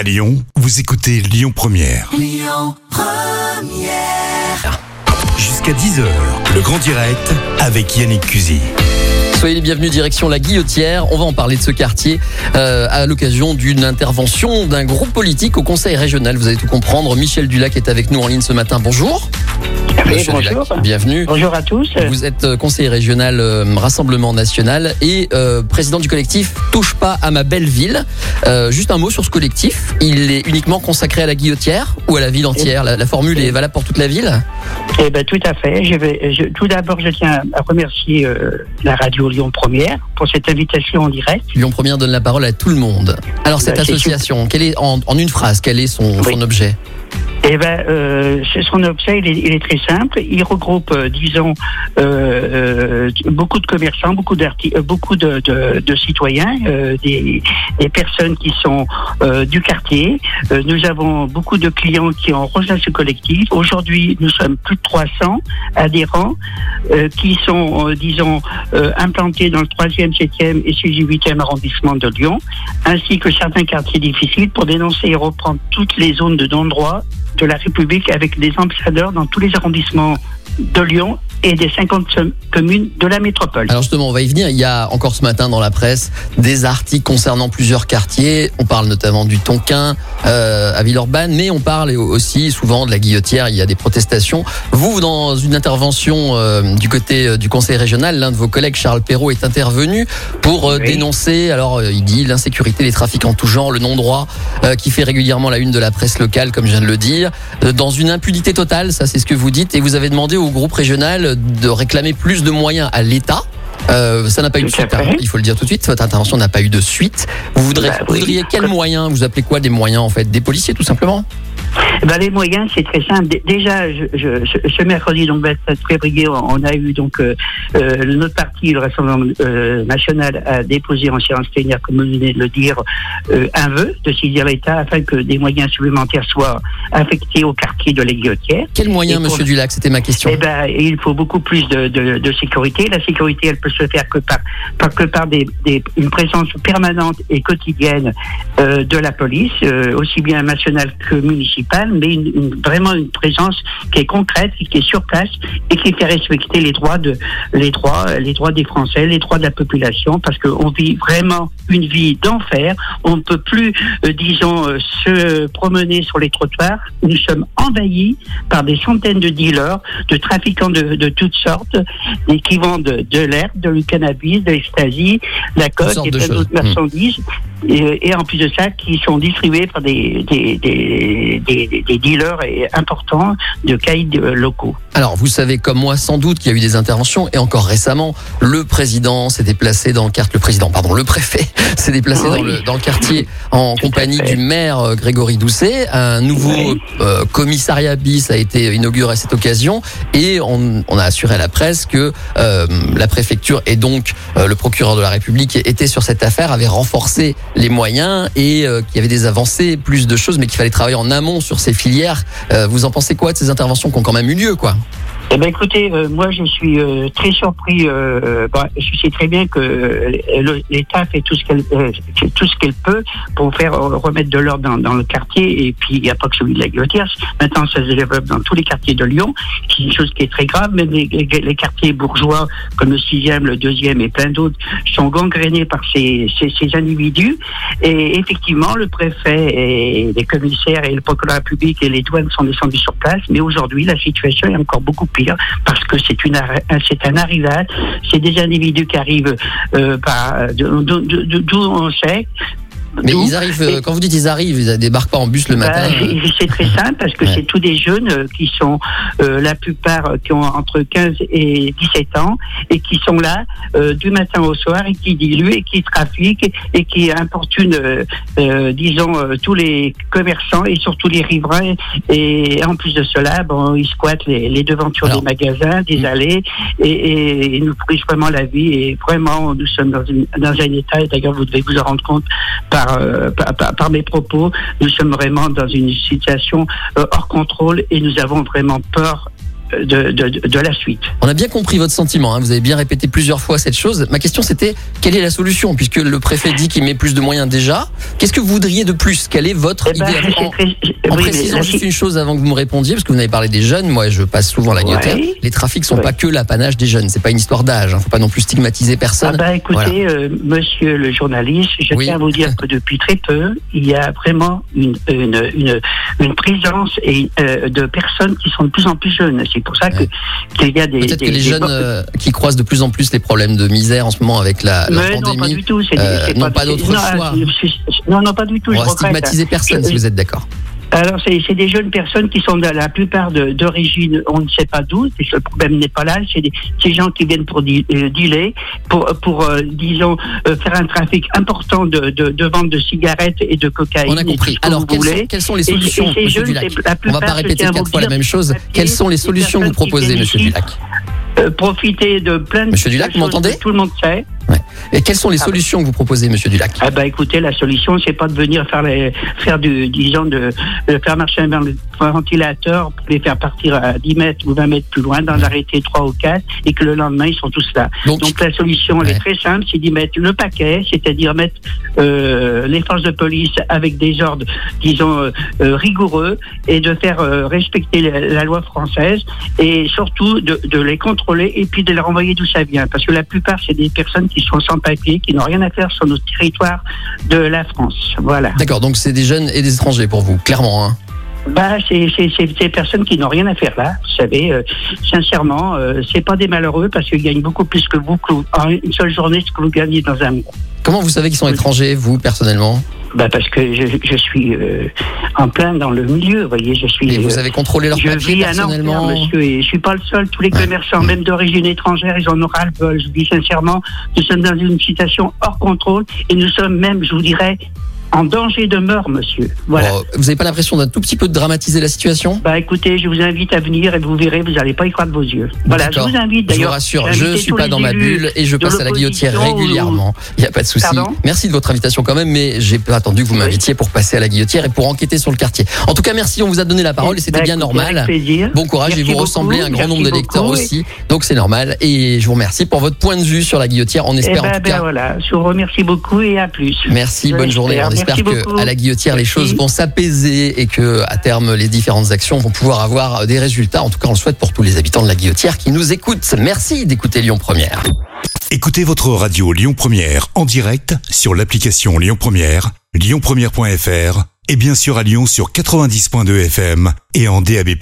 À Lyon, vous écoutez Lyon Première. Jusqu'à 10h, le grand direct avec Yannick Cusy. Soyez les bienvenus direction la Guillotière. On va en parler de ce quartier euh, à l'occasion d'une intervention d'un groupe politique au Conseil régional. Vous allez tout comprendre. Michel Dulac est avec nous en ligne ce matin. Bonjour. Bonjour. Bienvenue. Bonjour à tous. Vous êtes euh, conseiller régional euh, Rassemblement National et euh, président du collectif Touche pas à ma belle ville. Euh, juste un mot sur ce collectif. Il est uniquement consacré à la Guillotière ou à la ville entière? La, la formule est valable pour toute la ville? Eh ben, tout à fait. Je vais, je- tout d'abord, je tiens à remercier euh, la radio Lyon Première pour cette invitation en direct. Lyon Première donne la parole à tout le monde. Alors cette Bah, association, quelle est en, en une phrase, quel est son, Oui. son objet? Eh ben, euh, son objet, il est, il est très simple. Il regroupe, euh, disons, euh, euh, beaucoup de commerçants, beaucoup euh, beaucoup de, de- de citoyens, des, des personnes qui sont euh, du quartier. Euh, nous avons beaucoup de clients qui ont rejoint ce collectif. Aujourd'hui, nous sommes plus de 300 adhérents euh, qui sont, disons, implantés dans le 3e, 7e et 6e, 8e arrondissement de Lyon, ainsi que certains quartiers difficiles pour dénoncer et reprendre toutes les zones de non-droit de la République avec des ambassadeurs dans tous les arrondissements de Lyon et des 50 communes de la métropole. Alors justement, on va y venir. Il y a encore ce matin dans la presse des articles concernant plusieurs quartiers. On parle notamment du Tonkin euh, à Villeurbanne, mais on parle aussi souvent de la Guillotière. Il y a des protestations. Vous, dans une intervention euh, du côté euh, du Conseil régional, l'un de vos collègues, Charles Perrault, est intervenu pour euh, Oui. dénoncer. Alors, euh, il dit l'insécurité, les trafics en tout genre, le non-droit euh, qui fait régulièrement la une de la presse locale, comme je viens de le dire, euh, dans une impunité totale. Ça, c'est ce que vous dites. Et vous avez demandé au groupe régional de réclamer plus de moyens à l'État. Euh, ça n'a pas eu de suite, hein. il faut le dire tout de suite. Votre intervention n'a pas eu de suite. Vous voudrez, Bah vous oui. voudriez quels moyens? Vous appelez quoi des moyens en fait? Des policiers tout simplement? Ben, les moyens, c'est très simple. Dé- Déjà, je, je- ce, mercredi, donc 27 février, on a eu donc euh, euh, notre parti, le Rassemblement euh, national, a déposé en séance plénière, comme vous venez de le dire, euh, un vœu de saisir l'État afin que des moyens supplémentaires soient affectés au quartier de la Guillotière. Quels moyens, Monsieur Dulac? C'était ma question. Eh ben, il faut beaucoup plus de, de, de sécurité. La sécurité, elle peut se faire que par, par, que par des, des- une présence permanente et quotidienne euh, de la police, euh, aussi bien nationale que municipale, mais une, une- vraiment une présence qui est concrète, qui est sur place et qui fait respecter les droits de les droits, les droits des Français, les droits de la population, parce qu'on vit vraiment une vie d'enfer. On ne peut plus, euh, disons, euh, se promener sur les trottoirs. Nous sommes envahis par des centaines de dealers, de trafiquants de, de toutes sortes, et qui vendent de l'herbe, de cannabis, de l'ecstasy, de la sortes et plein d'autres Hmm. marchandises. Et, et en plus de ça, qui sont distribués par des, des, des, des, des dealers importants de caïds euh, locaux. Alors, vous savez comme moi sans doute qu'il y a eu des interventions et encore récemment, le président s'est déplacé dans le quartier, le président, pardon, le préfet s'est déplacé dans, le, dans le quartier en Tout compagnie du maire euh, Grégory Doucet. Un nouveau Oui. euh, commissariat bis a été inauguré à cette occasion et on, on a assuré à la presse que euh, la préfecture et donc euh, le procureur de la République étaient sur cette affaire, avaient renforcé les moyens et euh, qu'il y avait des avancées, plus de choses, mais qu'il fallait travailler en amont sur ces filières. Euh, vous en pensez quoi de ces interventions qui ont quand même eu lieu, quoi? Eh ben écoutez, euh, moi je suis euh, très surpris. Euh, bah, je sais très bien que euh, l'État fait tout ce qu'elle euh, tout ce qu'elle peut pour faire euh, remettre de l'ordre dans, dans le quartier. Et puis il n'y a pas que celui de la Guillotière. Maintenant, ça se développe dans tous les quartiers de Lyon, qui est une chose qui est très grave. Même les, les- quartiers bourgeois, comme le sixième, le deuxième et plein d'autres, sont gangrénés par ces, ces, ces individus. Et effectivement, le préfet et les commissaires et le procureur République et les douanes sont descendus sur place. Mais aujourd'hui, la situation est encore beaucoup pire parce que c'est une c'est un arrivage, c'est des individus qui arrivent euh, de- d'où on sait. Mais ils arrivent, euh, quand vous dites ils arrivent, ils débarquent pas en bus le bah, matin. euh, c'est très simple parce que Ouais. c'est tous des jeunes euh, qui sont euh, la plupart qui ont entre 15 et 17 ans et qui sont là euh, du matin au soir et qui diluent et qui trafiquent et qui importunent, euh, disons, euh, tous les commerçants et surtout les riverains. Et en plus de cela, bon, ils squattent les, les devantures Alors, des magasins, des mm. allées et, et ils nous pourrissent vraiment la vie. Et vraiment, nous sommes dans, une, dans un état, et d'ailleurs vous devez vous en rendre compte par, euh, par, mes propos, nous sommes vraiment dans une situation euh, hors contrôle et nous avons vraiment peur de, de, de la suite. On a bien compris votre sentiment. Hein. Vous avez bien répété plusieurs fois cette chose. Ma question, c'était quelle est la solution? Puisque le préfet dit qu'il met plus de moyens déjà, qu'est-ce que vous voudriez de plus? Quelle est votre Eh ben, idée c'est En, en oui, précisant juste une chose avant que vous me répondiez, parce que vous n'avez parlé des jeunes. Moi, je passe souvent la. Ouais. Les trafics sont Ouais. pas que l'apanage des jeunes. C'est pas une histoire d'âge. Hein. Faut pas non plus stigmatiser Ah personne. bah écoutez, Voilà. euh, monsieur le journaliste, je Oui. tiens à vous dire que depuis très peu, il y a vraiment une, une, une, une présence et, euh, de personnes qui sont de plus en plus jeunes. C'est pour ça que Ouais. qu'il y a des... Peut-être que les jeunes euh, qui croisent de plus en plus les problèmes de misère en ce moment avec la, la Mais non, pas pandémie. du tout. c'est- euh, c'est n'ont pas d'autre choix. c'est- c'est- Non, non, pas du tout. On va stigmatiser personne Je- si vous êtes d'accord. Alors, c'est c'est des jeunes personnes qui sont de la plupart d'origine, on ne sait pas d'où. Le problème n'est pas là. C'est des, ces gens qui viennent pour di- euh, dealer, pour, pour euh, disons, euh, faire un trafic important de, de, de vente de cigarettes et de cocaïne. On a et compris. Alors, quelles sont, quelles sont les Et- et solutions, ces Monsieur jeunes, la On va plupart, pas répéter quatre fois la même chose. Quelles sont les solutions que vous proposez, Monsieur Dulac euh, profiter de plein de Monsieur Dulac, vous m'entendez que Tout le monde sait. Et quelles sont les Ah. solutions que vous proposez, Monsieur Dulac Ah bah écoutez, la solution, c'est pas de venir faire les, faire du, disons, de, de faire marcher un ventilateur pour les faire partir à 10 mètres ou 20 mètres plus loin, d'en arrêter 3 ou 4, et que le lendemain, ils sont tous là. Donc, Donc la solution, elle Ouais. est très simple, c'est d'y mettre le paquet, c'est-à-dire mettre euh, les forces de police avec des ordres, disons, euh, euh, rigoureux, et de faire euh, respecter la, la loi française, et surtout de, de les contrôler, et puis de les renvoyer d'où ça vient. Parce que la plupart, c'est des personnes qui sont sans papier, qui n'ont rien à faire sur notre territoire de la France. Voilà. D'accord, donc c'est des jeunes et des étrangers pour vous, clairement. Hein. Bah, c'est des personnes qui n'ont rien à faire là. Vous savez, euh, sincèrement, euh, c'est pas des malheureux parce qu'ils gagnent beaucoup plus que vous, que vous- en une seule journée, ce que vous gagnez dans un mois. Comment vous savez qu'ils sont étrangers, vous, personnellement? Bah, parce que je, je suis euh, en plein dans le milieu, vous voyez, je suis. Et vous euh, avez contrôlé leurs je vis à Nanterre, monsieur, et je suis pas le seul. Tous les Ouais. commerçants, même d'origine étrangère, ils en ont ras le bol. Je vous dis sincèrement, nous sommes dans une situation hors contrôle et nous sommes même, je vous dirais, en danger de mort, monsieur. Voilà. Vous n'avez pas l'impression d'un tout petit peu de dramatiser la situation? Bah écoutez, je vous invite à venir et vous verrez, vous n'allez pas y croire de vos yeux. Voilà, je vous invite Je vous d'ailleurs. rassure, je invité suis pas dans ma bulle et je passe à la guillotière régulièrement. Il n'y a pas de souci. Merci de votre invitation quand même, mais j'ai pas attendu que vous Oui. m'invitiez pour passer à la guillotière et pour enquêter sur le quartier. En tout cas, merci, on vous a donné la parole et c'était Bah, bien normal. Bon courage Merci et vous beaucoup, ressemblez à un grand nombre de lecteurs aussi, donc c'est normal. Et je vous remercie pour votre point de vue sur la guillotière. Espère en ben, tout ben cas. voilà, je vous remercie beaucoup et à plus. Merci, bonne journée. On l'espère. espère Merci que beaucoup. à la guillotière les choses vont s'apaiser et que à terme les différentes actions vont pouvoir avoir des résultats. En tout cas, on le souhaite pour tous les habitants de la guillotière qui nous écoutent. Merci d'écouter Lyon Première. Écoutez votre radio Lyon Première en direct sur l'application Lyon Première, lyonpremière.fr et bien sûr à Lyon sur 90.2 FM et en DAB+.